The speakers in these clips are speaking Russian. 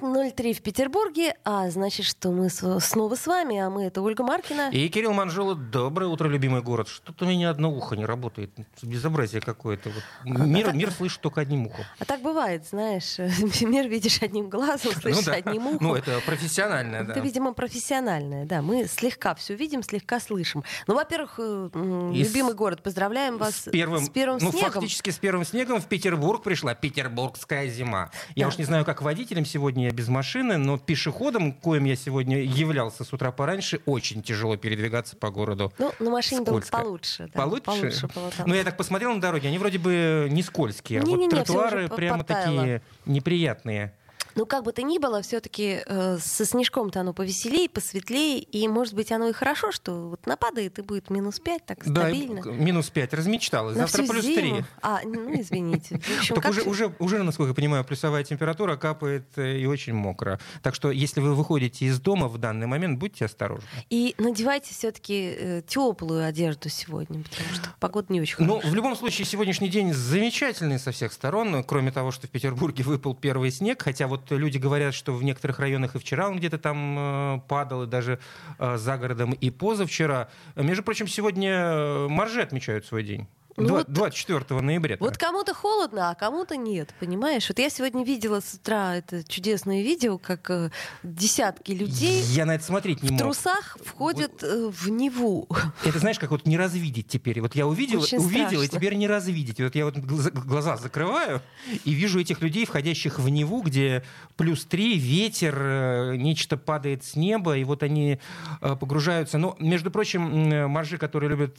10.03 в Петербурге, а значит, что мы снова с вами, а мы это Ольга Маркина. И Кирилл Манжула. Доброе утро, любимый город. Что-то у меня одно ухо не работает. Безобразие какое-то. Вот. Мир, а мир слышит только одним ухом. А так бывает, знаешь. Мир видишь одним глазом, ну слышишь ну, да. одним ухом. Ну, это профессиональное, да. Это, видимо, профессиональное, да. Мы слегка все видим, слегка слышим. Ну, во-первых, э, И любимый с... город, поздравляем вас с первым, с первым ну, снегом. фактически с первым снегом в Петербург пришла петербургская зима. Я да. уж не знаю, как водителям сегодня я без машины, но пешеходом, коим я сегодня являлся с утра пораньше, очень тяжело передвигаться по городу. Ну, на машине было получше. Да, получше? получше ну, я так посмотрел на дороге, они вроде бы не скользкие, а не, вот не, не, тротуары прямо такие неприятные. Ну, как бы то ни было, все-таки э, со снежком-то оно повеселее, посветлее, и, может быть, оно и хорошо, что вот нападает и будет минус 5, так стабильно. Да, минус 5, размечталась. На Завтра плюс зиму. 3. А, ну, извините. Общем, так уже, уже, уже, насколько я понимаю, плюсовая температура капает э, и очень мокро. Так что, если вы выходите из дома в данный момент, будьте осторожны. И надевайте все-таки э, теплую одежду сегодня, потому что погода не очень хорошая. Ну, в любом случае, сегодняшний день замечательный со всех сторон, кроме того, что в Петербурге выпал первый снег, хотя вот вот люди говорят, что в некоторых районах и вчера он где-то там э, падал, и даже э, за городом и позавчера. Между прочим, сегодня э, маржи отмечают свой день. Ну, 24 ноября. Вот кому-то холодно, а кому-то нет, понимаешь? Вот я сегодня видела с утра это чудесное видео, как э, десятки людей я на это смотреть не в мог. трусах входят э, в Неву. Это знаешь, как вот не развидеть теперь. Вот я увидел, Очень увидел, и теперь не развидеть. Вот я вот глаза закрываю и вижу этих людей, входящих в Неву, где плюс три, ветер, э, нечто падает с неба, и вот они э, погружаются. Но, между прочим, моржи, которые любят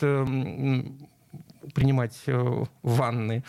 принимать э, ванны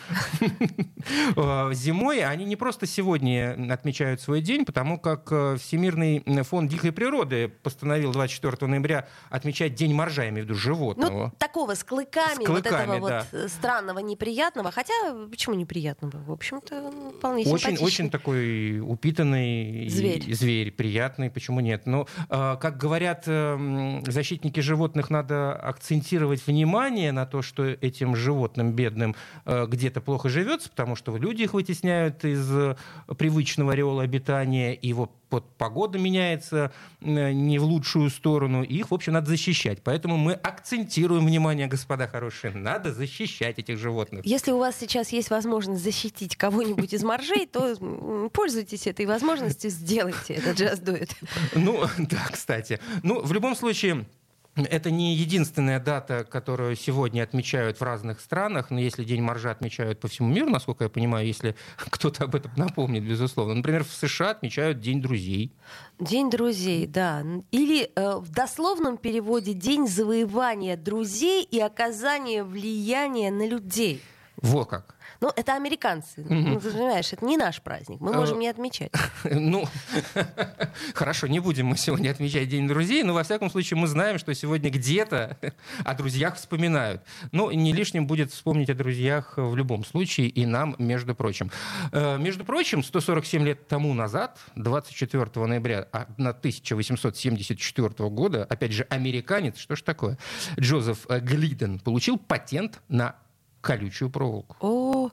э, зимой, они не просто сегодня отмечают свой день, потому как э, Всемирный фонд дикой природы постановил 24 ноября отмечать День моржа, я имею в виду животного. Ну, такого с клыками, с клыками вот этого да. вот странного, неприятного. Хотя, почему неприятного? В общем-то, вполне очень, очень такой упитанный зверь. зверь, приятный, почему нет? Но, как говорят защитники животных, надо акцентировать внимание на то, что этим животным бедным э, где-то плохо живется, потому что люди их вытесняют из э, привычного ореола обитания, и вот погода меняется э, не в лучшую сторону, их, в общем, надо защищать. Поэтому мы акцентируем внимание, господа хорошие, надо защищать этих животных. Если у вас сейчас есть возможность защитить кого-нибудь из моржей, то пользуйтесь этой возможностью, сделайте это джаз дует. Ну, да, кстати. Ну, в любом случае, это не единственная дата, которую сегодня отмечают в разных странах, но если День моржа отмечают по всему миру, насколько я понимаю, если кто-то об этом напомнит, безусловно. Например, в США отмечают День друзей. День друзей, да. Или э, в дословном переводе День завоевания друзей и оказания влияния на людей. Вот как. Ну, это американцы. Mm-hmm. Ну, ты понимаешь, это не наш праздник. Мы можем не отмечать. Ну, хорошо, не будем мы сегодня отмечать День друзей, но во всяком случае мы знаем, что сегодня где-то о друзьях вспоминают. Ну, не лишним будет вспомнить о друзьях в любом случае, и нам, между прочим. Э, между прочим, 147 лет тому назад, 24 ноября 1874 а, года, опять же, американец, что ж такое, Джозеф Глиден получил патент на колючую проволоку. О,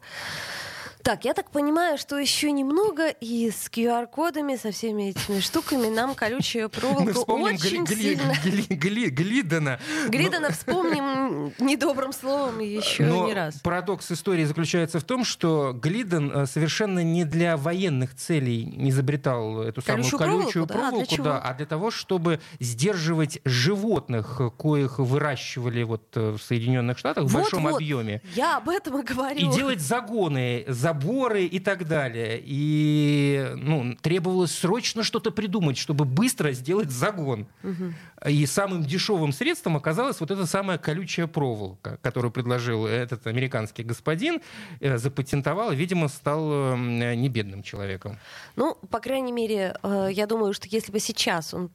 так, я так понимаю, что еще немного, и с QR-кодами, со всеми этими штуками нам колючая проволока очень сильно... Гли, гли, Глидана. Глидана Но... вспомним недобрым словом еще не раз. парадокс истории заключается в том, что Глидан э, совершенно не для военных целей изобретал эту самую колючую проволоку, да, а, для да, а для того, чтобы сдерживать животных, коих выращивали вот э, в Соединенных Штатах в большом объеме. Я об этом и говорю. И делать загоны, за заборы и так далее. И ну, требовалось срочно что-то придумать, чтобы быстро сделать загон. Угу. И самым дешевым средством оказалась вот эта самая колючая проволока, которую предложил этот американский господин, э, запатентовал, и, видимо, стал не бедным человеком. Ну, по крайней мере, э, я думаю, что если бы сейчас он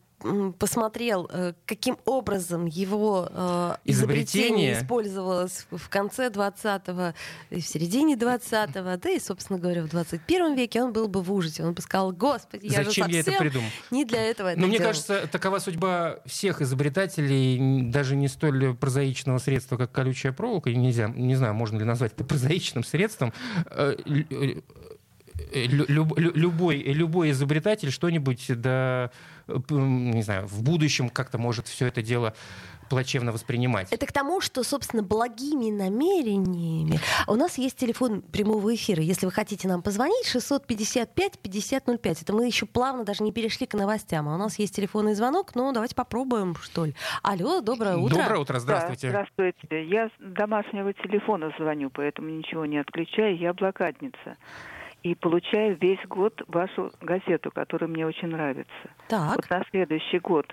посмотрел, э, каким образом его э, изобретение, изобретение использовалось в конце 20-го, в середине 20-го, да и, собственно говоря, в 21 веке, он был бы в ужасе. Он бы сказал, господи, я Зачем же я это придумал? не для этого Но мне делал. кажется, такова судьба всех изобретателей, даже не столь прозаичного средства, как колючая проволока, нельзя, не знаю, можно ли назвать это прозаичным средством, люб, любой, любой изобретатель что-нибудь да, не знаю, в будущем как-то может все это дело плачевно воспринимать. Это к тому, что, собственно, благими намерениями. У нас есть телефон прямого эфира. Если вы хотите нам позвонить, 655-5005. Это мы еще плавно даже не перешли к новостям. А у нас есть телефонный звонок, но давайте попробуем, что ли. Алло, доброе утро. Доброе утро, здравствуйте. Да, здравствуйте. Я с домашнего телефона звоню, поэтому ничего не отключаю. Я блокадница и получаю весь год вашу газету, которая мне очень нравится. Так. Вот на следующий год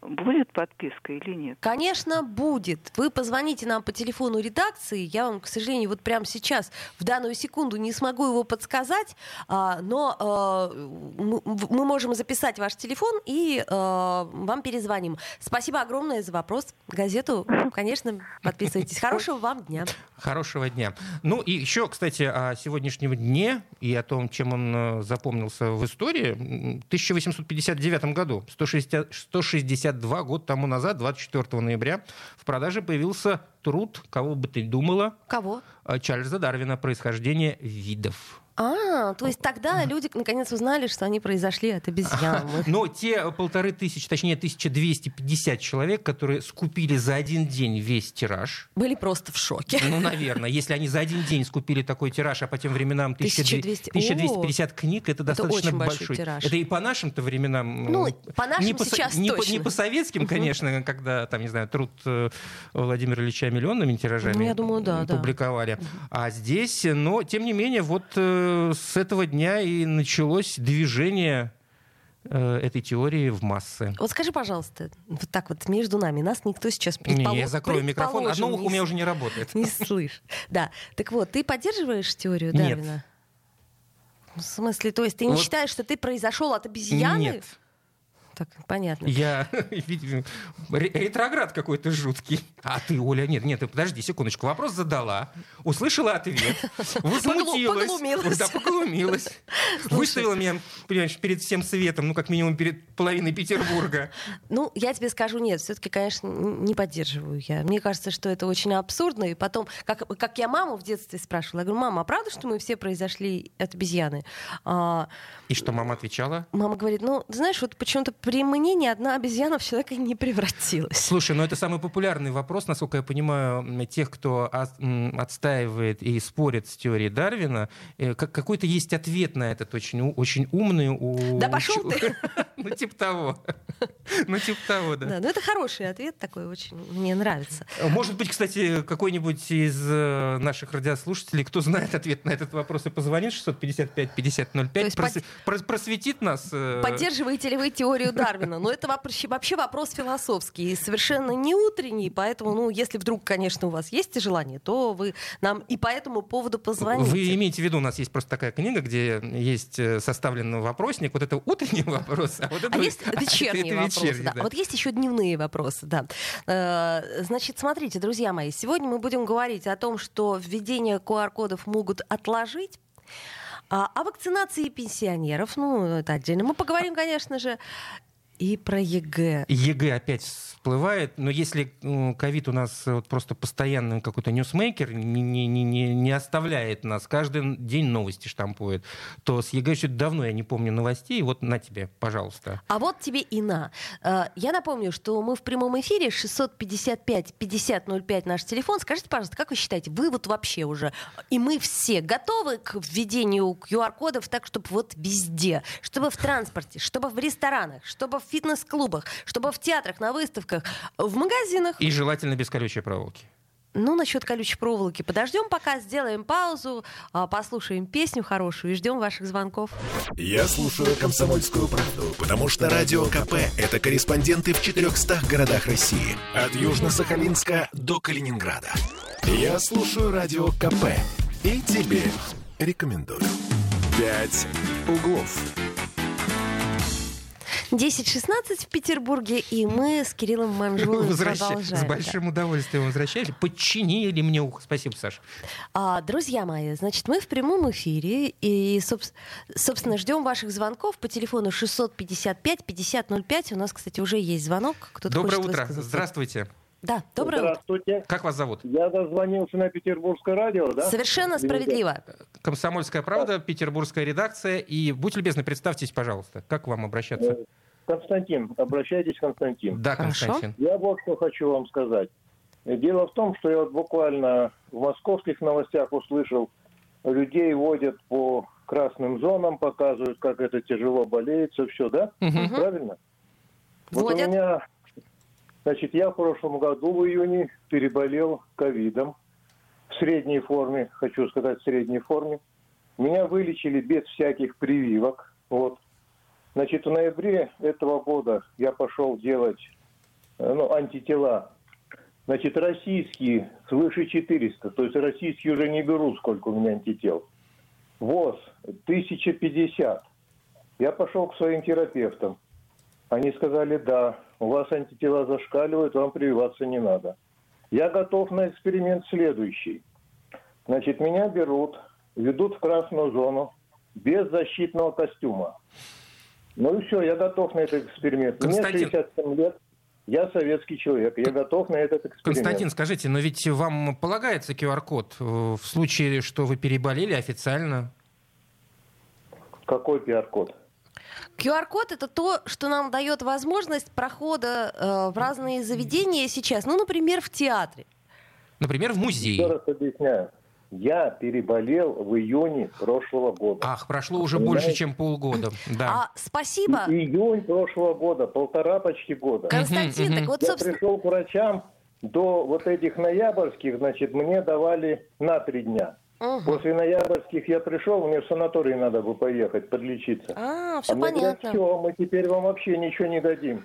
Будет подписка или нет? Конечно, будет. Вы позвоните нам по телефону редакции. Я вам, к сожалению, вот прямо сейчас, в данную секунду, не смогу его подсказать, а, но а, мы можем записать ваш телефон и а, вам перезвоним. Спасибо огромное за вопрос. Газету, конечно, подписывайтесь. Хорошего вам дня. Хорошего дня. Ну и еще, кстати, о сегодняшнем дне и о том, чем он э, запомнился в истории. В 1859 году, 160, 160 52 года тому назад, 24 ноября, в продаже появился труд, кого бы ты думала? Кого? Э, Чарльза Дарвина «Происхождение видов». А, то есть тогда люди наконец узнали, что они произошли от обезьян. Но те полторы тысячи, точнее 1250 человек, которые скупили за один день весь тираж. Были просто в шоке. Ну, наверное. Если они за один день скупили такой тираж, а по тем временам 1200, 1250 О, книг, это достаточно это большой. большой тираж. Это и по нашим-то временам. Ну, по нашим не по, сейчас не точно. По, не по советским, конечно, когда, там, не знаю, труд э, Владимира Ильича миллионными тиражами ну, я думаю, да, публиковали. Да. А здесь, но, тем не менее, вот э, с этого дня и началось движение э, этой теории в массы. Вот скажи, пожалуйста, вот так вот между нами, нас никто сейчас предположит. Не, я закрою микрофон, одно ухо у меня уже не работает. Не слышь. Да. Так вот, ты поддерживаешь теорию Дарвина? Нет. В смысле, то есть ты не вот. считаешь, что ты произошел от обезьяны? Нет. Так, понятно. Я ретроград какой-то жуткий. А ты, Оля, нет, нет, подожди секундочку. Вопрос задала, услышала ответ, возмутилась. Поглумилась. Да, поглумилась. Выставила меня, понимаешь, перед всем светом, ну, как минимум, перед половиной Петербурга. Ну, я тебе скажу, нет, все-таки, конечно, не поддерживаю я. Мне кажется, что это очень абсурдно. И потом, как, как я маму в детстве спрашивала, я говорю, мама, а правда, что мы все произошли от обезьяны? А, и что мама отвечала? Мама говорит, ну, знаешь, вот почему-то при мне ни одна обезьяна в человека не превратилась. Слушай, ну это самый популярный вопрос, насколько я понимаю, тех, кто отстаивает и спорит с теорией Дарвина. Э, какой-то есть ответ на этот очень, очень умный. У... Да пошел ты! Ну, типа того. Ну, типа того, да. Да, ну это хороший ответ такой, очень мне нравится. Может быть, кстати, какой-нибудь из э, наших радиослушателей, кто знает ответ на этот вопрос и позвонит 655-5005, просветит нас. Э, Поддерживаете ли вы теорию Дарвина. Но это вообще, вообще вопрос философский и совершенно не утренний, поэтому, ну, если вдруг, конечно, у вас есть желание, то вы нам и по этому поводу позвоните. Вы имеете в виду, у нас есть просто такая книга, где есть э, составлен вопросник, вот это утренний вопрос, а вот это... А есть вечерние вопросы, вечерний, да. да. А вот есть еще дневные вопросы, да. Э, значит, смотрите, друзья мои, сегодня мы будем говорить о том, что введение QR-кодов могут отложить, а, о вакцинации пенсионеров, ну, это отдельно. Мы поговорим, конечно же, и про ЕГЭ. ЕГЭ опять всплывает, но если ковид у нас вот просто постоянный какой-то ньюсмейкер, не, не, не, не оставляет нас, каждый день новости штампует, то с ЕГЭ еще давно я не помню новостей, вот на тебе, пожалуйста. А вот тебе и на. Э, я напомню, что мы в прямом эфире 655-5005 наш телефон. Скажите, пожалуйста, как вы считаете, вы вот вообще уже, и мы все готовы к введению QR-кодов так, чтобы вот везде, чтобы в транспорте, чтобы в ресторанах, чтобы в фитнес-клубах, чтобы в театрах, на выставках, в магазинах. И желательно без колючей проволоки. Ну, насчет колючей проволоки подождем пока, сделаем паузу, а, послушаем песню хорошую и ждем ваших звонков. Я слушаю «Комсомольскую правду», потому что «Радио КП» — это корреспонденты в 400 городах России. От Южно-Сахалинска до Калининграда. Я слушаю «Радио КП» и тебе рекомендую. «Пять углов». 10.16 в Петербурге, и мы с Кириллом Манжуловым Возвращ... продолжаем. С большим да. удовольствием возвращались. Подчинили мне ухо. Спасибо, Саша. А, друзья мои, значит, мы в прямом эфире, и, собственно, ждем ваших звонков по телефону 655-5005. У нас, кстати, уже есть звонок. Кто-то Доброе утро. Здравствуйте. Да, доброе Здравствуйте. утро. Как вас зовут? Я дозвонился на Петербургское радио, да? Совершенно справедливо. Комсомольская правда, петербургская редакция. И будьте любезны, представьтесь, пожалуйста. Как к вам обращаться? Э, Константин, обращайтесь, Константин. Да, Константин. Я вот что хочу вам сказать. Дело в том, что я вот буквально в московских новостях услышал, людей водят по красным зонам, показывают, как это тяжело болеется, все, да? Угу. Правильно? Водят? Вот у меня Значит, я в прошлом году в июне переболел ковидом в средней форме, хочу сказать, в средней форме. Меня вылечили без всяких прививок. Вот. Значит, в ноябре этого года я пошел делать э, ну, антитела. Значит, российские свыше 400. То есть российские уже не берут, сколько у меня антител. ВОЗ 1050. Я пошел к своим терапевтам. Они сказали, да, у вас антитела зашкаливают, вам прививаться не надо. Я готов на эксперимент следующий. Значит, меня берут, ведут в красную зону без защитного костюма. Ну и все, я готов на этот эксперимент. Константин... Мне 67 лет, я советский человек, я готов на этот эксперимент. Константин, скажите, но ведь вам полагается QR-код э, в случае, что вы переболели официально? Какой QR-код? QR-код это то, что нам дает возможность прохода э, в разные заведения сейчас. Ну, например, в театре. Например, в музее. Еще раз объясняю. Я переболел в июне прошлого года. Ах, прошло уже Понимаете? больше, чем полгода. Да. А, спасибо. И, июнь прошлого года, полтора почти года. Константин, так вот, Я собственно... пришел к врачам до вот этих ноябрьских, значит, мне давали на три дня. Угу. После ноябрьских я пришел, мне в санаторий надо бы поехать, подлечиться. А, все а понятно. Говорят, все, мы теперь вам вообще ничего не дадим.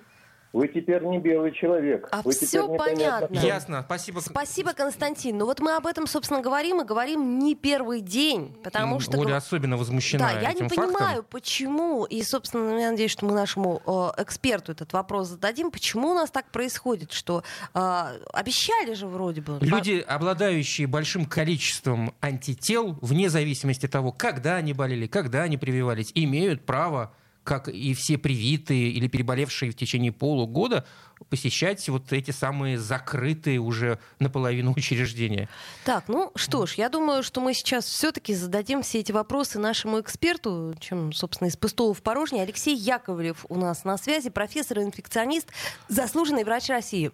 Вы теперь не белый человек. А Вы все понятно. Ясно, спасибо. Спасибо, Константин. Ну вот мы об этом, собственно, говорим и говорим не первый день, потому что... Оля особенно возмущена Да, я не фактом. понимаю, почему, и, собственно, я надеюсь, что мы нашему э, эксперту этот вопрос зададим, почему у нас так происходит, что э, обещали же вроде бы... Люди, обладающие большим количеством антител, вне зависимости от того, когда они болели, когда они прививались, имеют право как и все привитые или переболевшие в течение полугода, посещать вот эти самые закрытые уже наполовину учреждения. Так, ну что ж, я думаю, что мы сейчас все-таки зададим все эти вопросы нашему эксперту, чем, собственно, из пустого в порожнее. Алексей Яковлев у нас на связи, профессор-инфекционист, заслуженный врач России.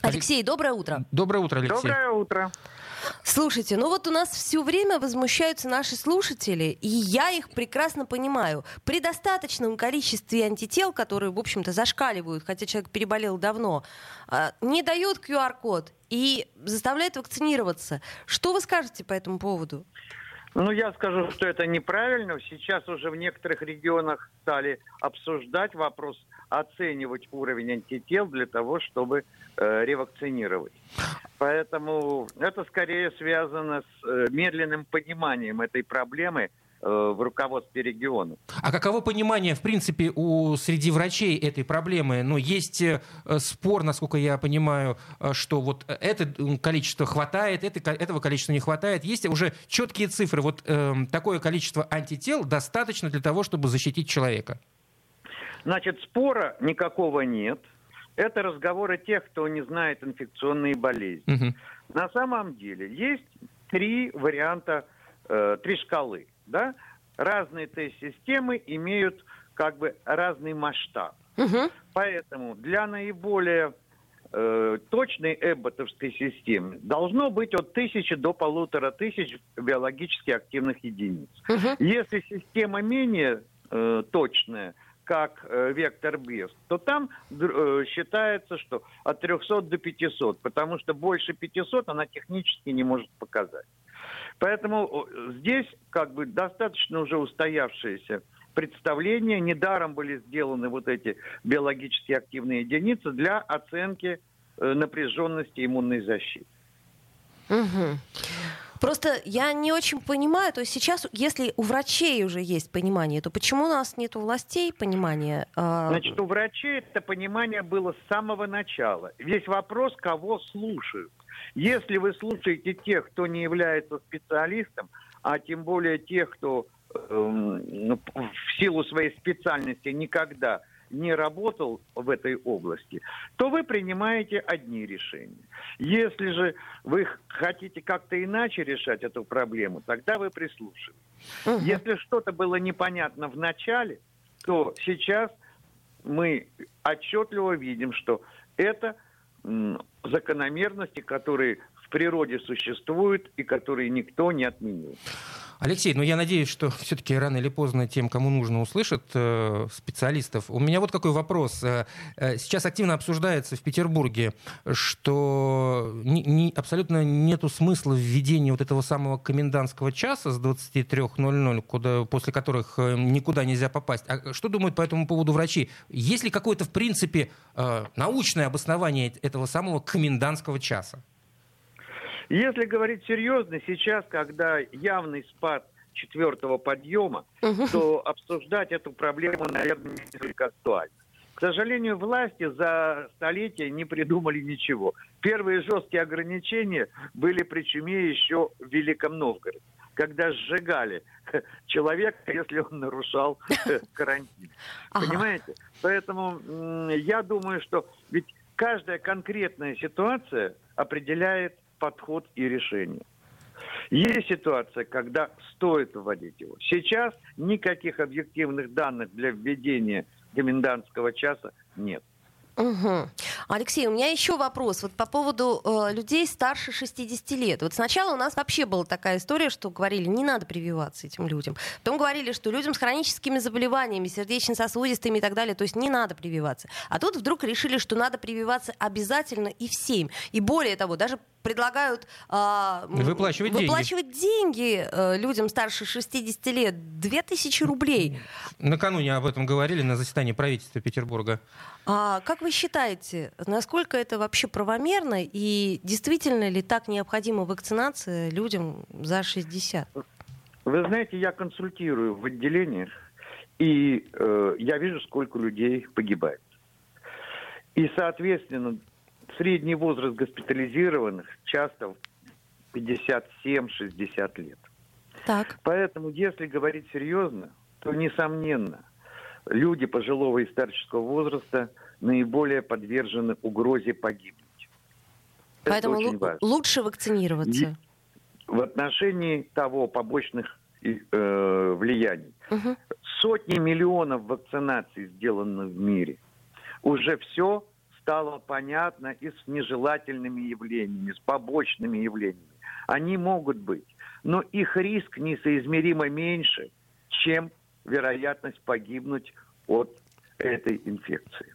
Алексей, доброе утро. Доброе утро, Алексей. Доброе утро. Слушайте, ну вот у нас все время возмущаются наши слушатели, и я их прекрасно понимаю. При достаточном количестве антител, которые, в общем-то, зашкаливают, хотя человек переболел давно, а, не дают QR-код и заставляют вакцинироваться. Что вы скажете по этому поводу? Ну, я скажу, что это неправильно. Сейчас уже в некоторых регионах стали обсуждать вопрос, оценивать уровень антител для того, чтобы э, ревакцинировать. Поэтому это скорее связано с э, медленным пониманием этой проблемы э, в руководстве региона. А каково понимание, в принципе, у среди врачей этой проблемы? Ну, есть э, спор, насколько я понимаю, что вот это количество хватает, это, этого количества не хватает. Есть уже четкие цифры. Вот э, такое количество антител достаточно для того, чтобы защитить человека? Значит, спора никакого нет – это разговоры тех, кто не знает инфекционные болезни. Угу. На самом деле есть три варианта, э, три шкалы. Да? Разные тест-системы имеют как бы разный масштаб. Угу. Поэтому для наиболее э, точной эбботовской системы должно быть от тысячи до полутора тысяч биологически активных единиц. Угу. Если система менее э, точная, как э, вектор БЕС, то там э, считается, что от 300 до 500, потому что больше 500 она технически не может показать. Поэтому здесь как бы достаточно уже устоявшиеся представления. Недаром были сделаны вот эти биологически активные единицы для оценки э, напряженности иммунной защиты. Угу. Просто я не очень понимаю, то есть сейчас, если у врачей уже есть понимание, то почему у нас нет у властей понимания? А, Значит, у врачей это понимание было с самого начала. Весь вопрос, кого слушают. Если вы слушаете тех, кто не является специалистом, а тем более тех, кто э, в силу своей специальности никогда не работал в этой области, то вы принимаете одни решения. Если же вы хотите как-то иначе решать эту проблему, тогда вы прислушиваетесь. Угу. Если что-то было непонятно в начале, то сейчас мы отчетливо видим, что это закономерности, которые в природе существуют и которые никто не отменил. Алексей, ну я надеюсь, что все-таки рано или поздно тем, кому нужно, услышат э, специалистов. У меня вот какой вопрос. Э, э сейчас активно обсуждается в Петербурге, что ни, ни, абсолютно нету смысла введения вот этого самого комендантского часа с 23.00, куда, после которых э, никуда нельзя попасть. А что думают по этому поводу врачи? Есть ли какое-то, в принципе, э, научное обоснование этого самого комендантского часа? Если говорить серьезно, сейчас, когда явный спад четвертого подъема, угу. то обсуждать эту проблему, наверное, несколько актуально. К сожалению, власти за столетия не придумали ничего. Первые жесткие ограничения были при чуме еще в Великом Новгороде, когда сжигали человека, если он нарушал карантин. Понимаете? Поэтому я думаю, что ведь каждая конкретная ситуация определяет подход и решение. Есть ситуация, когда стоит вводить его. Сейчас никаких объективных данных для введения комендантского часа нет. Угу. Алексей, у меня еще вопрос вот по поводу э, людей старше 60 лет. Вот сначала у нас вообще была такая история, что говорили, не надо прививаться этим людям. Потом говорили, что людям с хроническими заболеваниями, сердечно-сосудистыми и так далее, то есть не надо прививаться. А тут вдруг решили, что надо прививаться обязательно и всем. И более того, даже предлагают а, выплачивать, выплачивать деньги, деньги э, людям старше 60 лет. 2000 рублей. Накануне об этом говорили на заседании правительства Петербурга. А как вы считаете, насколько это вообще правомерно и действительно ли так необходима вакцинация людям за 60? Вы знаете, я консультирую в отделениях, и э, я вижу, сколько людей погибает. И, соответственно, средний возраст госпитализированных часто 57-60 лет. Так. Поэтому, если говорить серьезно, то, несомненно, люди пожилого и старческого возраста наиболее подвержены угрозе погибнуть. Поэтому л- лучше вакцинироваться. И в отношении того побочных э, влияний. Угу. Сотни миллионов вакцинаций сделаны в мире. Уже все стало понятно и с нежелательными явлениями, с побочными явлениями. Они могут быть, но их риск несоизмеримо меньше, чем вероятность погибнуть от этой инфекции.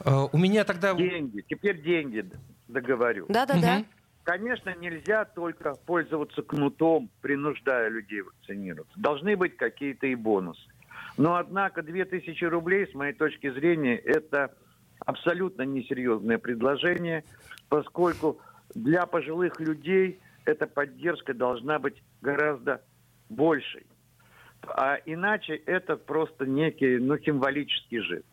А, у меня тогда... Деньги. Теперь деньги договорю. Да-да-да. Конечно, нельзя только пользоваться кнутом, принуждая людей вакцинироваться. Должны быть какие-то и бонусы. Но, однако, 2000 рублей, с моей точки зрения, это абсолютно несерьезное предложение, поскольку для пожилых людей эта поддержка должна быть гораздо большей. А иначе это просто некий ну, символический жест.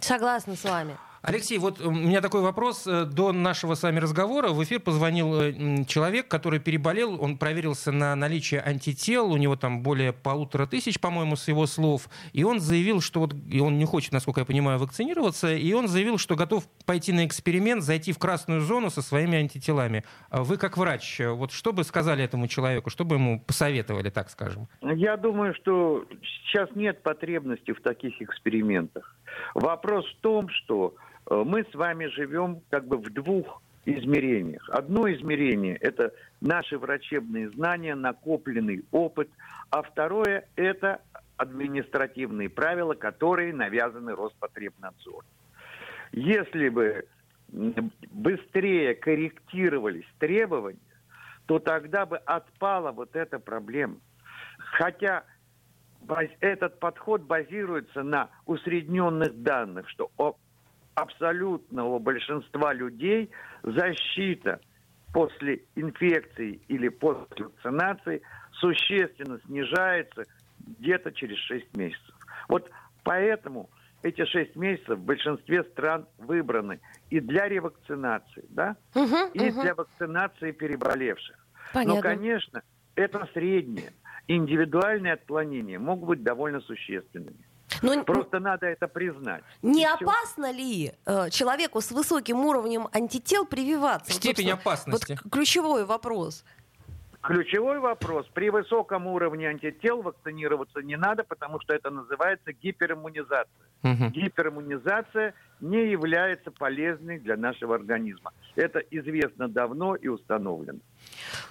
Согласна с вами. Алексей, вот у меня такой вопрос. Э, до нашего с вами разговора в эфир позвонил э, человек, который переболел, он проверился на наличие антител, у него там более полутора тысяч, по-моему, с его слов, и он заявил, что вот, и он не хочет, насколько я понимаю, вакцинироваться, и он заявил, что готов пойти на эксперимент, зайти в красную зону со своими антителами. А вы как врач, вот что бы сказали этому человеку, что бы ему посоветовали, так скажем? Я думаю, что сейчас нет потребности в таких экспериментах. Вопрос в том, что Э, мы с вами живем как бы в двух измерениях. Одно измерение – это наши врачебные знания, накопленный опыт, а второе – это административные правила, которые навязаны Роспотребнадзором. Если бы быстрее корректировались требования, то тогда бы отпала вот эта проблема. Хотя этот подход базируется на усредненных данных, что абсолютного большинства людей защита после инфекции или после вакцинации существенно снижается где-то через 6 месяцев. Вот поэтому эти 6 месяцев в большинстве стран выбраны и для ревакцинации, да, угу, и угу. для вакцинации переболевших. Понятно. Но, конечно, это среднее. Индивидуальные отклонения могут быть довольно существенными. Но, ну, Просто надо это признать. Не опасно ли э, человеку с высоким уровнем антител прививаться? Степень вот, опасности. Вот ключевой вопрос. Ключевой вопрос. При высоком уровне антител вакцинироваться не надо, потому что это называется гипериммунизация. Угу. Гипериммунизация не является полезной для нашего организма. Это известно давно и установлено.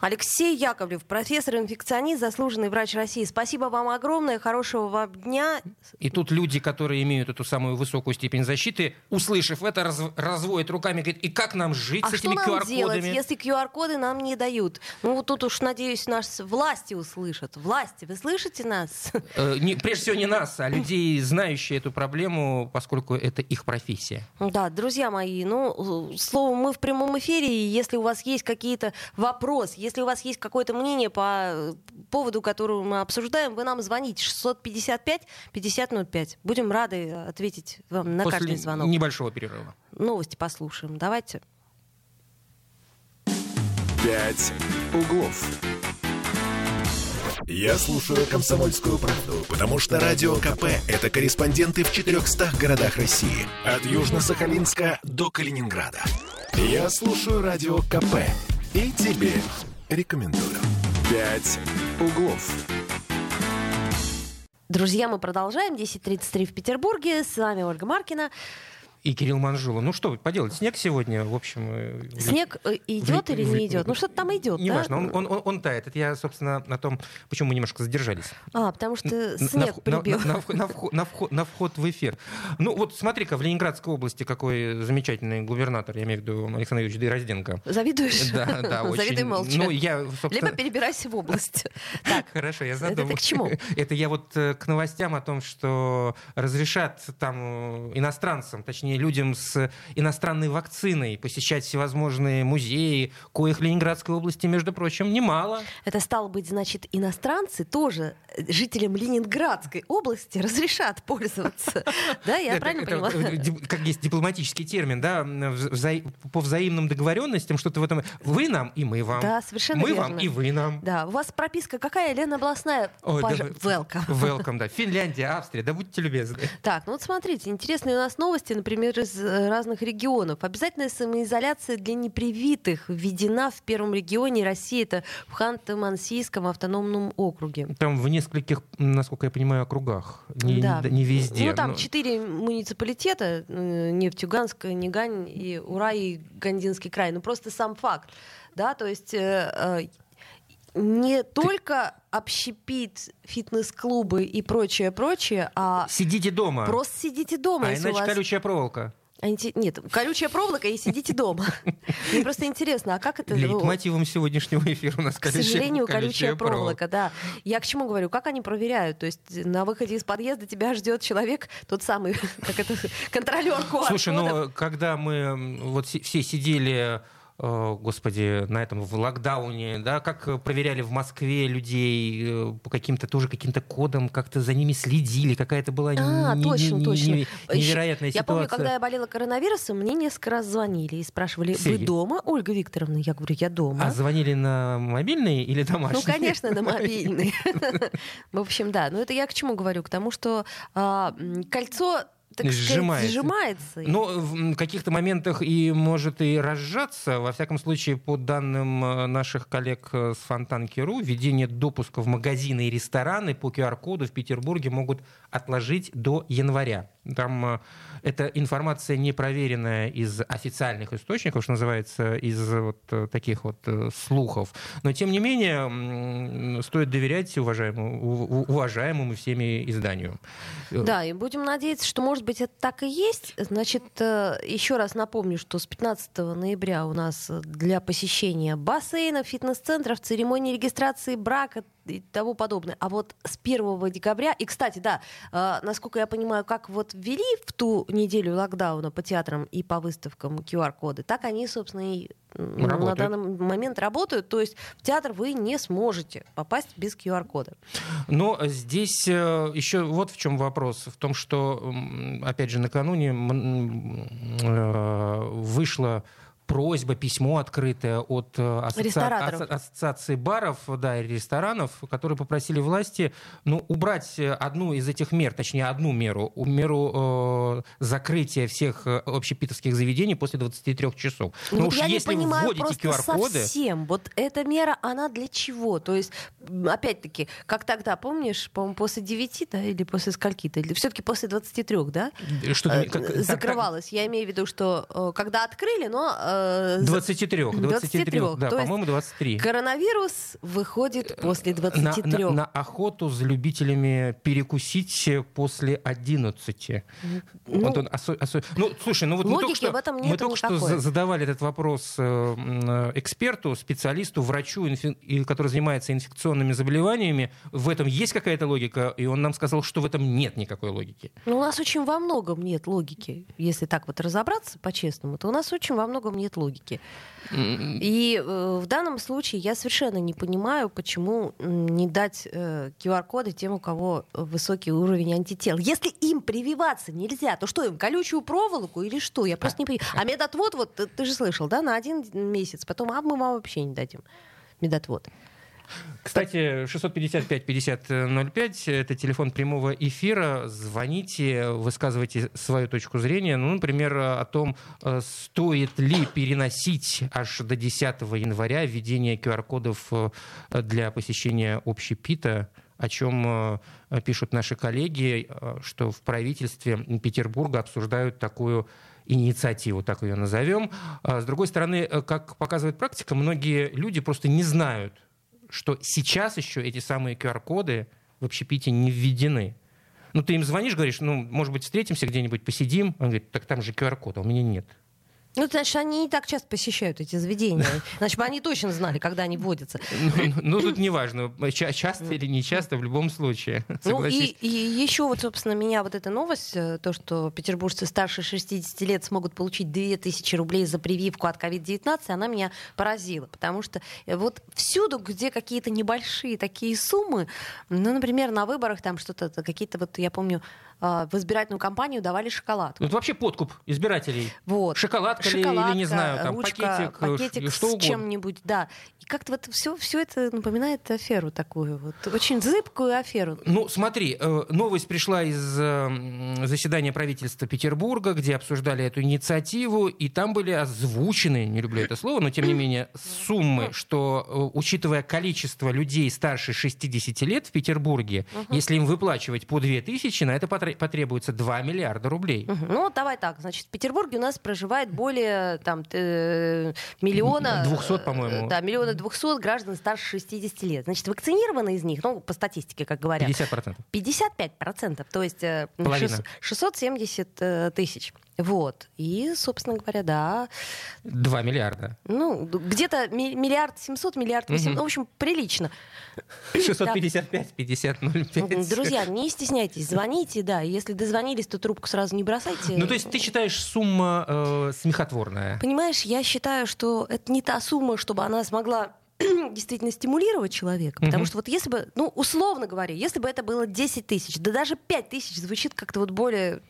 Алексей Яковлев, профессор-инфекционист, заслуженный врач России. Спасибо вам огромное, хорошего вам дня. И тут люди, которые имеют эту самую высокую степень защиты, услышав это, раз, разводят руками, говорят, и как нам жить а с этими QR-кодами? А что делать, если QR-коды нам не дают? Ну, вот тут уж, надеюсь, нас власти услышат. Власти, вы слышите нас? Э, не, прежде всего не нас, а людей, знающие эту проблему, поскольку это их профессия. Да, друзья мои, ну, словом, мы в прямом эфире, и если у вас есть какие-то вопросы, если у вас есть какое-то мнение по поводу, которого мы обсуждаем, вы нам звоните 655-5005. Будем рады ответить вам на После каждый звонок. небольшого перерыва. Новости послушаем. Давайте. «Пять углов». Я слушаю «Комсомольскую правду», потому что «Радио КП» — это корреспонденты в 400 городах России. От Южно-Сахалинска до Калининграда. Я слушаю «Радио КП» и тебе рекомендую. «Пять углов». Друзья, мы продолжаем. 10.33 в Петербурге. С вами Ольга Маркина и Кирилл Манжула. Ну что поделать, снег сегодня, в общем... Э, снег э, идет в... или не идет? Ну что-то там идет, Неважно, да? он, он, он, он тает. Это я, собственно, на том, почему мы немножко задержались. А, потому что снег на, прибил. На, на, на, вход, на, вход, на вход в эфир. Ну вот смотри-ка, в Ленинградской области какой замечательный губернатор, я имею в виду Александр Юрьевич Дорозденко. Завидуешь? Да, да, очень. Завидуй молча. Ну, я, собственно... Либо перебирайся в область. Так. Хорошо, я задумал. Это к чему? Это я вот э, к новостям о том, что разрешат там иностранцам, точнее людям с иностранной вакциной, посещать всевозможные музеи, коих Ленинградской области, между прочим, немало. Это стало быть, значит, иностанцы тоже э, жителям Ленинградской области разрешат пользоваться. Да, я правильно поняла? Как есть дипломатический термин, да, по взаимным договоренностям, что-то в этом. Вы нам, и мы вам. Да, совершенно Мы вам, и вы нам. Да, у вас прописка какая, Лена областная? Welcome. Welcome, да. Финляндия, Австрия, да будьте любезны. Так, ну вот смотрите, интересные у нас новости, например, из э, разных регионов. Обязательная самоизоляция для непривитых введена в первом регионе России. Это в Ханты-Мансийском автономном округе. Там в нескольких, насколько я понимаю, округах. Не, да. не везде. Ну, там четыре но... муниципалитета. Нефтьюганск, Нигань и Ура и Гандинский край. Ну, просто сам факт. Да, то есть э, э, не Ты... только общепит, фитнес-клубы и прочее, прочее, а... Сидите дома. Просто сидите дома. А иначе вас... колючая проволока. Нет, колючая проволока и сидите дома. Мне просто интересно, а как это... Лейтмотивом сегодняшнего эфира у нас колючая, К сожалению, колючая, проволока, да. Я к чему говорю? Как они проверяют? То есть на выходе из подъезда тебя ждет человек, тот самый, как это, контролер Слушай, ну, когда мы вот все сидели Э, господи, на этом в локдауне, да, как проверяли в Москве людей э, по каким-то тоже каким-то кодам, как-то за ними следили, какая-то была а, не, точно, не, точно. Не, невероятная я ситуация. Я помню, когда я болела коронавирусом, мне несколько раз звонили и спрашивали, Сергей. вы дома, Ольга Викторовна? Я говорю, я дома. А звонили на мобильный или домашний? Ну, конечно, на мобильный. В общем, да. Но это я к чему говорю? К тому, что а, кольцо так сжимается. сжимается. Но в каких-то моментах и может и разжаться. Во всяком случае, по данным э, наших коллег э, с Фонтанки.ру, введение допуска в магазины и рестораны по QR-коду в Петербурге могут отложить до января. Там э, эта информация не проверенная из официальных источников, что называется, из вот таких вот слухов. Но, тем не менее, стоит доверять уважаемому, уважаемому всеми изданию. Да, и будем надеяться, что, может быть, это так и есть. Значит, э, еще раз напомню, что с 15 ноября у нас для посещения бассейнов, фитнес-центров, церемонии регистрации брака, и тому подобное. А вот с 1 декабря, и, кстати, да, э, насколько я понимаю, как вот ввели в ту неделю локдауна по театрам и по выставкам QR-коды, так они, собственно, и работают. на данный момент работают. То есть в театр вы не сможете попасть без QR-кода. Но здесь э, еще вот в чем вопрос. В том, что, опять же, накануне э, вышло просьба, письмо открытое от э, ассоци... ассоциации баров да, и ресторанов, которые попросили власти ну, убрать одну из этих мер, точнее одну меру, меру э, закрытия всех э, общепитовских заведений после 23 часов. Ну, уж я если не понимаю вводите QR-коды... совсем. Вот эта мера, она для чего? То есть, опять-таки, как тогда, помнишь, по-моему, после 9, да, или после скольки-то, или все-таки после 23, да? Что э, как, закрывалось. Я имею в виду, что когда открыли, но 23. 23, 23 да, по-моему, 23. Коронавирус выходит э, после 23. На, на, на охоту с любителями перекусить после 11. Ну, Антон, осо, осо... ну слушай, ну вот мы только что, мы только что задавали этот вопрос э, эксперту, специалисту, врачу, который занимается инфекционными заболеваниями. В этом есть какая-то логика? И он нам сказал, что в этом нет никакой логики. Ну, у нас очень во многом нет логики. Если так вот разобраться по-честному, то у нас очень во многом нет нет логики. И э, в данном случае я совершенно не понимаю, почему не дать э, QR-коды тем, у кого высокий уровень антител. Если им прививаться нельзя, то что им, колючую проволоку или что? Я просто не понимаю. А медотвод, вот ты же слышал, да, на один месяц, потом, а мы вам вообще не дадим медотвод. Кстати, 655-5005 — это телефон прямого эфира. Звоните, высказывайте свою точку зрения. Ну, например, о том, э, стоит ли переносить аж до 10 января введение QR-кодов э, для посещения общепита о чем э, пишут наши коллеги, что в правительстве Петербурга обсуждают такую инициативу, так ее назовем. А с другой стороны, как показывает практика, многие люди просто не знают, что сейчас еще эти самые QR-коды в общепите не введены. Ну, ты им звонишь, говоришь, ну, может быть, встретимся где-нибудь, посидим. Он говорит, так там же QR-код, а у меня нет. Ну, значит, они не так часто посещают эти заведения. Значит, они точно знали, когда они вводятся. Ну, ну тут неважно, часто или не часто, в любом случае. Ну, и, и еще вот, собственно, меня вот эта новость, э, то, что петербуржцы старше 60 лет смогут получить 2000 рублей за прививку от COVID-19, она меня поразила. Потому что э, вот всюду, где какие-то небольшие такие суммы, ну, например, на выборах там что-то, какие-то вот, я помню, а, в избирательную кампанию давали шоколад. Это вообще подкуп избирателей. Вот. Шоколадка, Шоколадка или, не знаю, там, ручка, пакетик, пакетик что с чем-нибудь, да. И как-то вот все, все это напоминает аферу такую, вот, очень зыбкую аферу. Ну, смотри, э, новость пришла из э, заседания правительства Петербурга, где обсуждали эту инициативу, и там были озвучены, не люблю это слово, но тем не менее, суммы, что, э, учитывая количество людей старше 60 лет в Петербурге, если им выплачивать по 2000, на это потребуется потребуется 2 миллиарда рублей. Угу. Ну, давай так. Значит, в Петербурге у нас проживает более там, э, миллиона... 200, по-моему. Да, миллиона двухсот граждан старше 60 лет. Значит, вакцинированы из них, ну, по статистике, как говорят... 50%. 55%. То есть э, Половина. 670 э, тысяч. Вот. И, собственно говоря, да. Два миллиарда. Ну, где-то миллиард семьсот, миллиард восемьсот. Угу. В общем, прилично. 655, 50, 05. Друзья, не стесняйтесь, звоните, да. Если дозвонились, то трубку сразу не бросайте. Ну, то есть ты считаешь сумма э, смехотворная? Понимаешь, я считаю, что это не та сумма, чтобы она смогла действительно стимулировать человека. Потому что вот если бы, ну, условно говоря, если бы это было 10 тысяч, да даже 5 тысяч звучит как-то вот более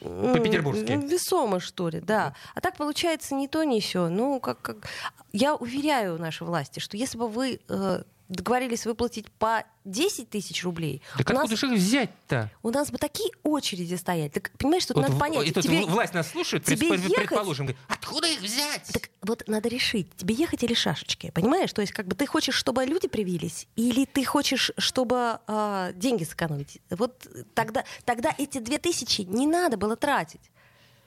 по-петербургски. Весомо, что ли, да. А так получается не то, не все. Ну, как, как... Я уверяю наши власти, что если бы вы э, договорились выплатить по 10 тысяч рублей. Так откуда нас, же их взять-то? У нас бы такие очереди стоять. Так, понимаешь, тут вот надо понять. И тут тебе, власть нас слушает, тебе предположим, ехать, предположим, откуда их взять? Так вот надо решить, тебе ехать или шашечки, понимаешь? То есть как бы ты хочешь, чтобы люди привились, или ты хочешь, чтобы э, деньги сэкономить? Вот тогда, тогда эти 2 тысячи не надо было тратить.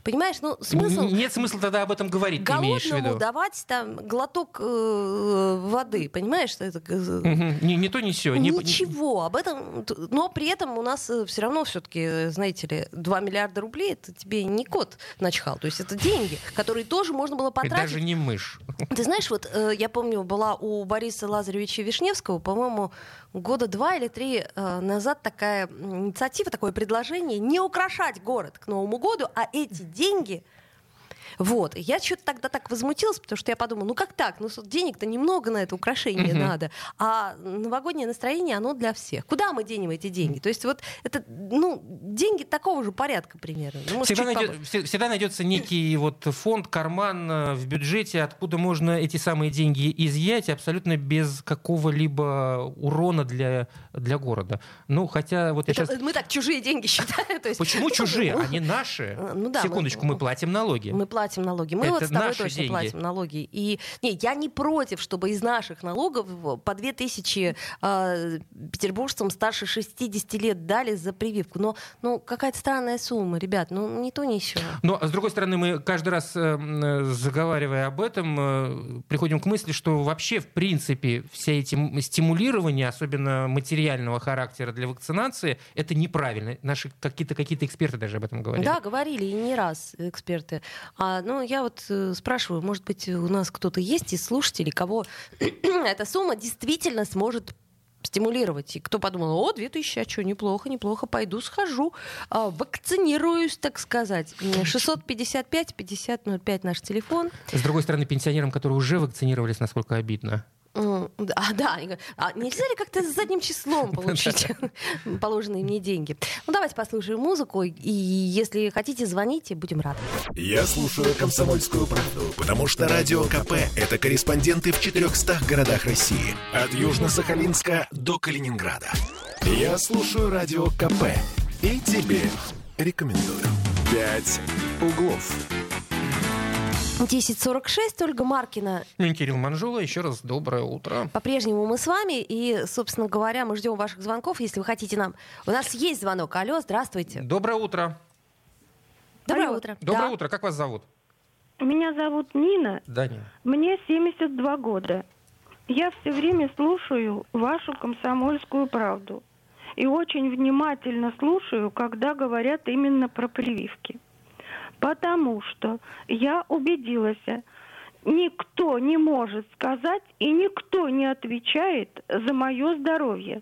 Понимаешь, ну смысл... Нет смысла тогда об этом говорить, ты имеешь в виду. давать там глоток э, воды, понимаешь? Что это... Угу. Не, не то, не все. Ничего, об этом... Но при этом у нас э, все равно все-таки, знаете ли, 2 миллиарда рублей, это тебе не кот начхал. То есть это деньги, которые тоже можно было потратить. И даже не мышь. Ты знаешь, вот э, я помню, была у Бориса Лазаревича Вишневского, по-моему, года два или три э, назад такая инициатива, такое предложение не украшать город к Новому году, а эти деньги вот. Я что-то тогда так возмутилась, потому что я подумала, ну как так? Ну денег-то немного на это украшение угу. надо, а новогоднее настроение, оно для всех. Куда мы денем эти деньги? То есть вот это, ну, деньги такого же порядка примерно. Ну, всегда, найдет, всегда найдется некий вот фонд, карман э, в бюджете, откуда можно эти самые деньги изъять абсолютно без какого-либо урона для, для города. Ну, хотя вот это, сейчас... Мы так чужие деньги считаем. Почему чужие? Они наши. Ну, да, Секундочку, мы, мы платим налоги. Мы платим платим налоги. Мы это вот с тобой точно деньги. платим налоги. И не, я не против, чтобы из наших налогов по 2000 э, петербуржцам старше 60 лет дали за прививку. Но ну, какая-то странная сумма, ребят. Ну, не то, не еще. Но, с другой стороны, мы каждый раз, э, заговаривая об этом, э, приходим к мысли, что вообще, в принципе, все эти стимулирования, особенно материального характера для вакцинации, это неправильно. Наши какие-то какие эксперты даже об этом говорили. Да, говорили, и не раз эксперты. А ну, я вот э, спрашиваю, может быть, у нас кто-то есть из слушателей, кого эта сумма действительно сможет стимулировать. И кто подумал, о, 2000, а что, неплохо, неплохо, пойду схожу, а, вакцинируюсь, так сказать. 655-5005 наш телефон. С другой стороны, пенсионерам, которые уже вакцинировались, насколько обидно. А, да, а нельзя ли как-то с задним числом получить положенные мне деньги? Ну, давайте послушаем музыку, и если хотите, звоните, будем рады. Я слушаю «Комсомольскую правду», потому что «Радио КП» — это корреспонденты в 400 городах России. От Южно-Сахалинска до Калининграда. Я слушаю «Радио КП» и тебе рекомендую. «Пять углов». 10.46, Ольга Маркина. Ну, Кирилл Манжула, еще раз доброе утро. По-прежнему мы с вами, и, собственно говоря, мы ждем ваших звонков, если вы хотите нам... У нас есть звонок. Алло, здравствуйте. Доброе утро. Доброе Алло. утро. Доброе да. утро. Как вас зовут? Меня зовут Нина. Да, Нина. Мне 72 года. Я все время слушаю вашу комсомольскую правду. И очень внимательно слушаю, когда говорят именно про прививки потому что я убедилась, никто не может сказать и никто не отвечает за мое здоровье.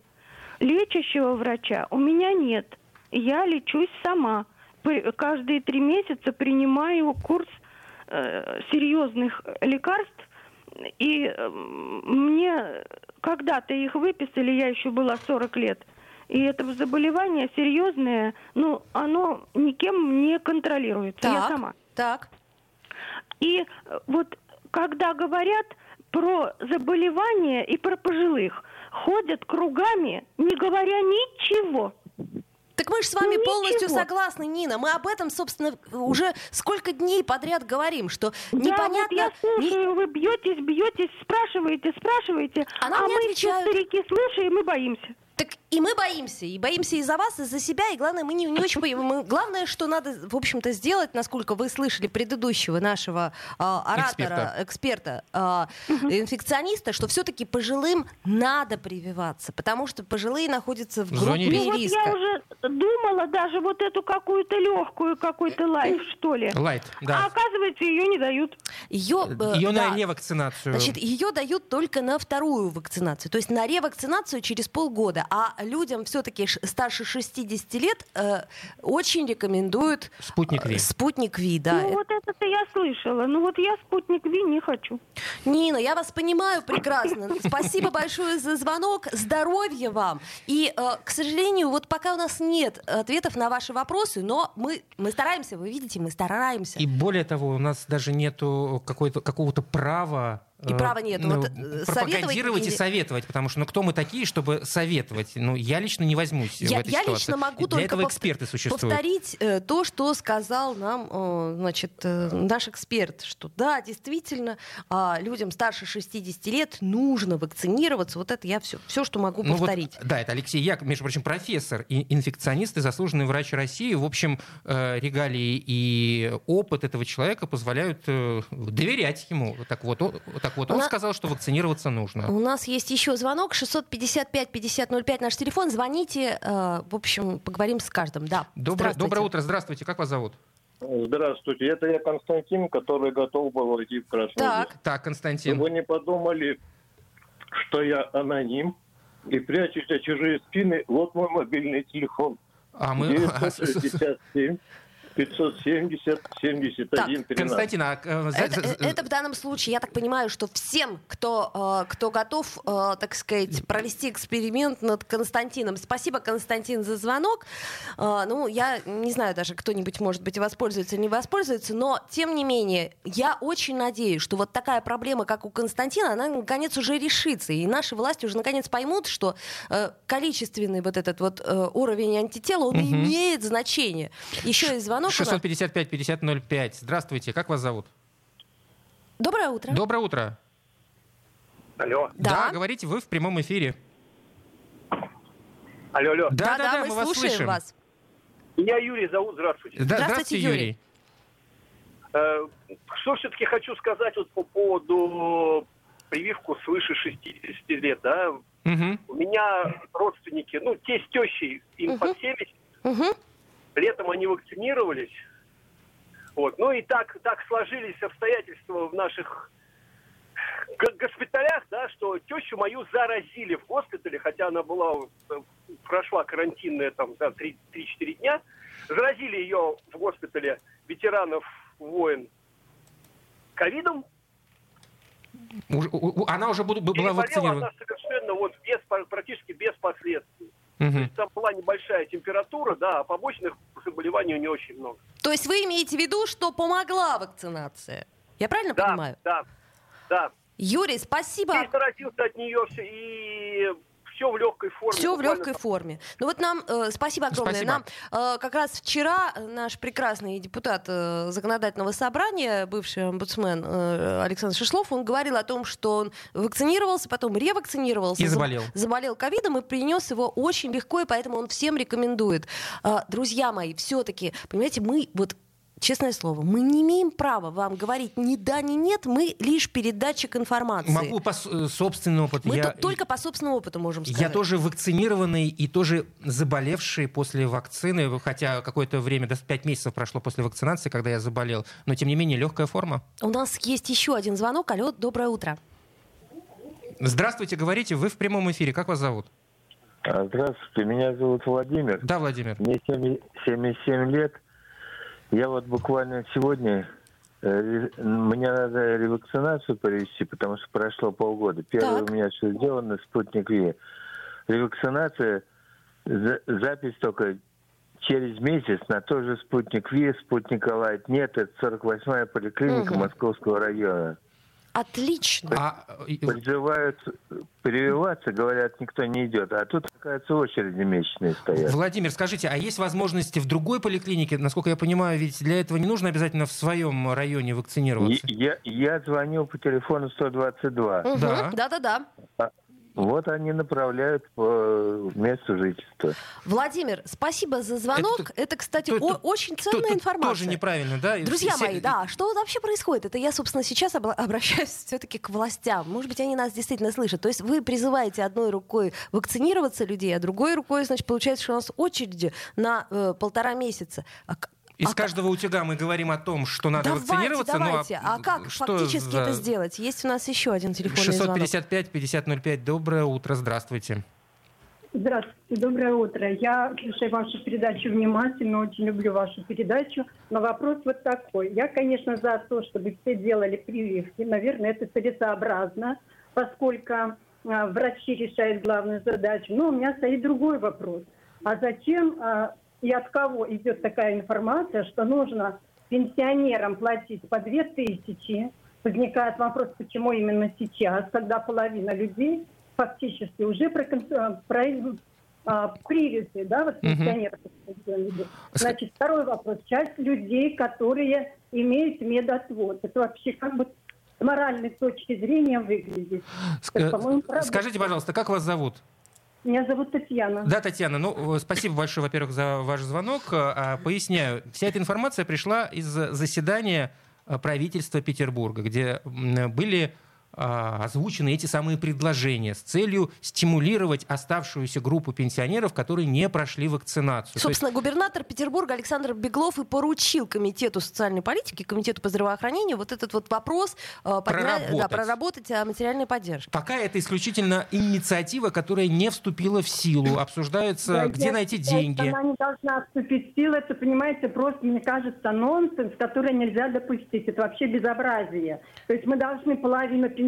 Лечащего врача у меня нет. Я лечусь сама. Каждые три месяца принимаю курс э, серьезных лекарств, и э, мне когда-то их выписали, я еще была 40 лет – и это заболевание серьезное, ну, оно никем не контролируется. Так, я сама. Так. И э, вот когда говорят про заболевания и про пожилых, ходят кругами, не говоря ничего. Так мы же с вами ну, полностью согласны, Нина. Мы об этом, собственно, уже сколько дней подряд говорим, что да, непонятно... Вот я слушаю, вы бьетесь, бьетесь, спрашиваете, спрашиваете, а, а мы отвечают. старики слушаем и боимся. Так и мы боимся, и боимся и за вас, и за себя, и главное, мы не, не очень понимаем. Главное, что надо, в общем-то, сделать, насколько вы слышали предыдущего нашего э, оратора, эксперта, эксперта э, инфекциониста, что все-таки пожилым надо прививаться, потому что пожилые находятся в группе ну, риска. Вот я уже думала даже вот эту какую-то легкую, какой-то лайф, что ли. Лайт, да. А оказывается, ее не дают. Ее, э, ее да, на ревакцинацию. Значит, ее дают только на вторую вакцинацию, то есть на ревакцинацию через полгода а людям все-таки старше 60 лет э, очень рекомендуют спутник Ви. Э, спутник Ви, да. Ну вот это-то я слышала. Ну вот я спутник Ви не хочу. Нина, я вас понимаю прекрасно. Спасибо большое за звонок. Здоровья вам. И, э, к сожалению, вот пока у нас нет ответов на ваши вопросы, но мы, мы стараемся, вы видите, мы стараемся. И более того, у нас даже нету какого-то права и права нет. Ну, вот, э, пропагандировать и советовать, потому что ну кто мы такие, чтобы советовать? Ну я лично не возьмусь я, в этой я ситуации. лично могу Для только этого эксперты существуют. повторить э, то, что сказал нам, э, значит, э, наш эксперт, что да, действительно, а, людям старше 60 лет нужно вакцинироваться. Вот это я все, все что могу ну повторить. Вот, да, это Алексей Як, между прочим, профессор и инфекционист и заслуженный врач России. В общем, э, регалии и опыт этого человека позволяют э, доверять ему. Так вот, он, так вот он на... сказал, что вакцинироваться нужно. У нас есть еще звонок 655-5005 наш телефон. Звоните, э, в общем, поговорим с каждым. Да. Доброе, доброе утро, здравствуйте. Как вас зовут? Здравствуйте, это я Константин, который готов был войти в Красный Так, так, Константин. Вы не подумали, что я аноним и прячусь за чужие спины. Вот мой мобильный телефон. А мы... 967 570 71 13. Константин, а, э, это, э, это в данном случае, я так понимаю, что всем, кто, э, кто готов, так сказать, провести эксперимент над Константином. Спасибо, Константин, за звонок. Ну, я не знаю даже, кто-нибудь, может быть, воспользуется или не воспользуется, но, тем не менее, я очень надеюсь, что вот такая проблема, как у Константина, она, наконец, уже решится. И наши власти уже, наконец, поймут, что количественный вот этот вот уровень антитела, он угу. имеет значение. Еще и звонок звонок 655-5005. Здравствуйте, как вас зовут? Доброе утро. Доброе утро. Алло. Да, да говорите, вы в прямом эфире. Алло, алло. Да, да, да, да мы, мы вас слушаем. вас. Меня Юрий зовут, здравствуйте. Да, здравствуйте, Юрий. Юрий. Э, что все-таки хочу сказать вот по поводу прививку свыше 60 лет, да? Угу. У меня родственники, ну, те с тещей, им угу. под 70. Угу. Летом они вакцинировались. Вот. Ну и так, так сложились обстоятельства в наших госпиталях, да, что тещу мою заразили в госпитале, хотя она была, прошла карантинная там да, 3-4 дня. Заразили ее в госпитале ветеранов войн ковидом. Она уже была вакцинирована? Она совершенно вот без, практически без последствий. Угу. То есть там была небольшая температура, да, а побочных заболеваний у нее очень много. То есть вы имеете в виду, что помогла вакцинация? Я правильно да, понимаю? Да, да. Юрий, спасибо. Я заразился от нее все, и все в легкой форме. Все в легкой форме. Ну вот нам, э, спасибо огромное. Спасибо. Нам э, как раз вчера наш прекрасный депутат э, законодательного собрания, бывший омбудсмен э, Александр Шишлов, он говорил о том, что он вакцинировался, потом ревакцинировался. И заболел. Заболел ковидом и принес его очень легко, и поэтому он всем рекомендует. Э, друзья мои, все-таки, понимаете, мы вот честное слово, мы не имеем права вам говорить ни да, ни нет, мы лишь передатчик информации. Могу по э, собственному опыту. Мы я, только по собственному опыту можем сказать. Я тоже вакцинированный и тоже заболевший после вакцины, хотя какое-то время, до 5 месяцев прошло после вакцинации, когда я заболел, но тем не менее легкая форма. У нас есть еще один звонок. Алло, доброе утро. Здравствуйте, говорите, вы в прямом эфире, как вас зовут? А, здравствуйте, меня зовут Владимир. Да, Владимир. Мне 77 лет. Я вот буквально сегодня э, мне надо ревакцинацию провести, потому что прошло полгода. Первое так. у меня все сделано, спутник Ви. Ревакцинация, за, запись только через месяц на тот же спутник Ви, спутник Лайт. Нет, это 48-я поликлиника угу. Московского района. Отлично. А... Призывают прививаться, говорят, никто не идет. А тут, оказывается, очереди месячные стоят. Владимир, скажите, а есть возможности в другой поликлинике? Насколько я понимаю, ведь для этого не нужно обязательно в своем районе вакцинироваться. Я, я звонил по телефону 122. Угу, да. Да-да-да. Вот они направляют по месту жительства. Владимир, спасибо за звонок. Это, это кстати, то, о, очень ценная то, информация. Тоже неправильно, да? Друзья Все... мои, да, что вообще происходит? Это я, собственно, сейчас обращаюсь все-таки к властям. Может быть, они нас действительно слышат. То есть вы призываете одной рукой вакцинироваться людей, а другой рукой, значит, получается, что у нас очереди на э, полтора месяца. А из а каждого как... утюга мы говорим о том, что надо давайте, вакцинироваться. Давайте. Ну, а, а как что фактически за... это сделать? Есть у нас еще один телефонный 655-5005. Доброе утро. Здравствуйте. Здравствуйте, доброе утро. Я слушаю вашу передачу внимательно, очень люблю вашу передачу. Но вопрос вот такой. Я, конечно, за то, чтобы все делали прививки. Наверное, это целесообразно, поскольку а, врачи решают главную задачу. Но у меня стоит другой вопрос. А зачем а, и от кого идет такая информация, что нужно пенсионерам платить по две тысячи. Возникает вопрос, почему именно сейчас, когда половина людей фактически уже про, про а, да, вот пенсионеров. Значит, второй вопрос. Часть людей, которые имеют медотвод. Это вообще как бы с моральной точки зрения выглядит. Ск- Скажите, пожалуйста, как вас зовут? Меня зовут Татьяна. Да, Татьяна, ну, спасибо большое, во-первых, за ваш звонок. А, поясняю, вся эта информация пришла из заседания э, правительства Петербурга, где были озвучены эти самые предложения с целью стимулировать оставшуюся группу пенсионеров, которые не прошли вакцинацию. Собственно, есть... губернатор Петербурга Александр Беглов и поручил Комитету социальной политики, Комитету по здравоохранению вот этот вот вопрос э, проработать. Да, проработать о материальной поддержке. Пока это исключительно инициатива, которая не вступила в силу. Обсуждается, да, где найти деньги. Она не должна вступить в силу. Это, понимаете, просто, мне кажется, нонсенс, который нельзя допустить. Это вообще безобразие. То есть мы должны половину пенсионеров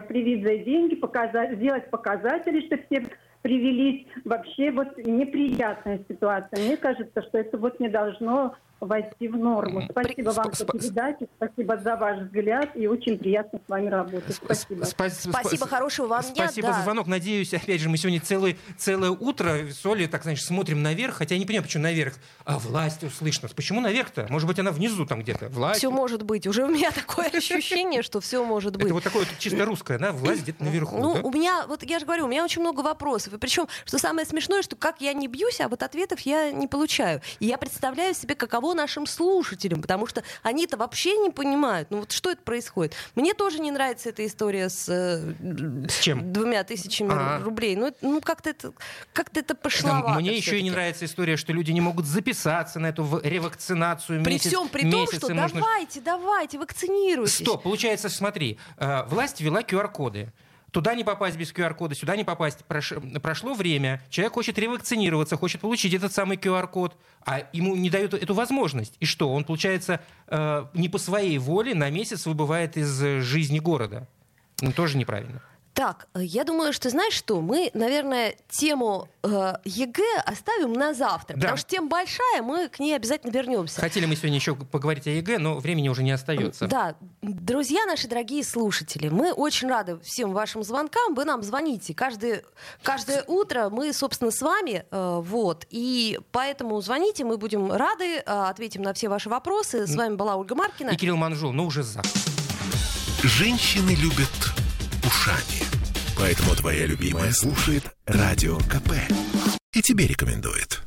привить за деньги, показать, сделать показатели, что все привелись. Вообще вот неприятная ситуация. Мне кажется, что это вот не должно войти в норму. Спасибо вам за передачу, спасибо за ваш взгляд, и очень приятно с вами работать. Спасибо. Спасибо, хорошего вам дня. Спасибо за звонок. Надеюсь, опять же, мы сегодня целое, целое утро с Олей, так, значит, смотрим наверх, хотя я не понимаю, почему наверх. А власть услышно. Почему наверх-то? Может быть, она внизу там где-то. Власть. Все может быть. Уже у меня такое ощущение, что все может быть. Это вот такое чисто русское, да? Власть где-то наверху. Ну, у меня, вот я же говорю, у меня очень много вопросов. И причем, что самое смешное, что как я не бьюсь, а вот ответов я не получаю. И я представляю себе, каково каково нашим слушателям, потому что они-то вообще не понимают, ну вот что это происходит. Мне тоже не нравится эта история с, э, с чем? двумя тысячами А-а. рублей. Ну, ну как-то это, как-то это пошловато. Мне еще и не нравится история, что люди не могут записаться на эту ревакцинацию. При месяц, всем при том, что можно... давайте, давайте, вакцинируйтесь. Стоп, получается, смотри, э, власть ввела QR-коды. Туда не попасть без QR-кода, сюда не попасть. Прош... Прошло время, человек хочет ревакцинироваться, хочет получить этот самый QR-код, а ему не дают эту возможность. И что? Он, получается, э, не по своей воле на месяц выбывает из жизни города. Ну, тоже неправильно. Так, э, я думаю, что знаешь что, мы, наверное, тему э, ЕГЭ оставим на завтра, да. потому что тема большая, мы к ней обязательно вернемся. Хотели мы сегодня еще поговорить о ЕГЭ, но времени уже не остается. Да, друзья наши дорогие слушатели, мы очень рады всем вашим звонкам, вы нам звоните каждое, каждое утро, мы, собственно, с вами, э, вот, и поэтому звоните, мы будем рады, э, ответим на все ваши вопросы. С вами была Ольга Маркина. И Кирилл Манжул, но уже завтра. Женщины любят ушами. Поэтому твоя любимая слушает Радио КП. И тебе рекомендует.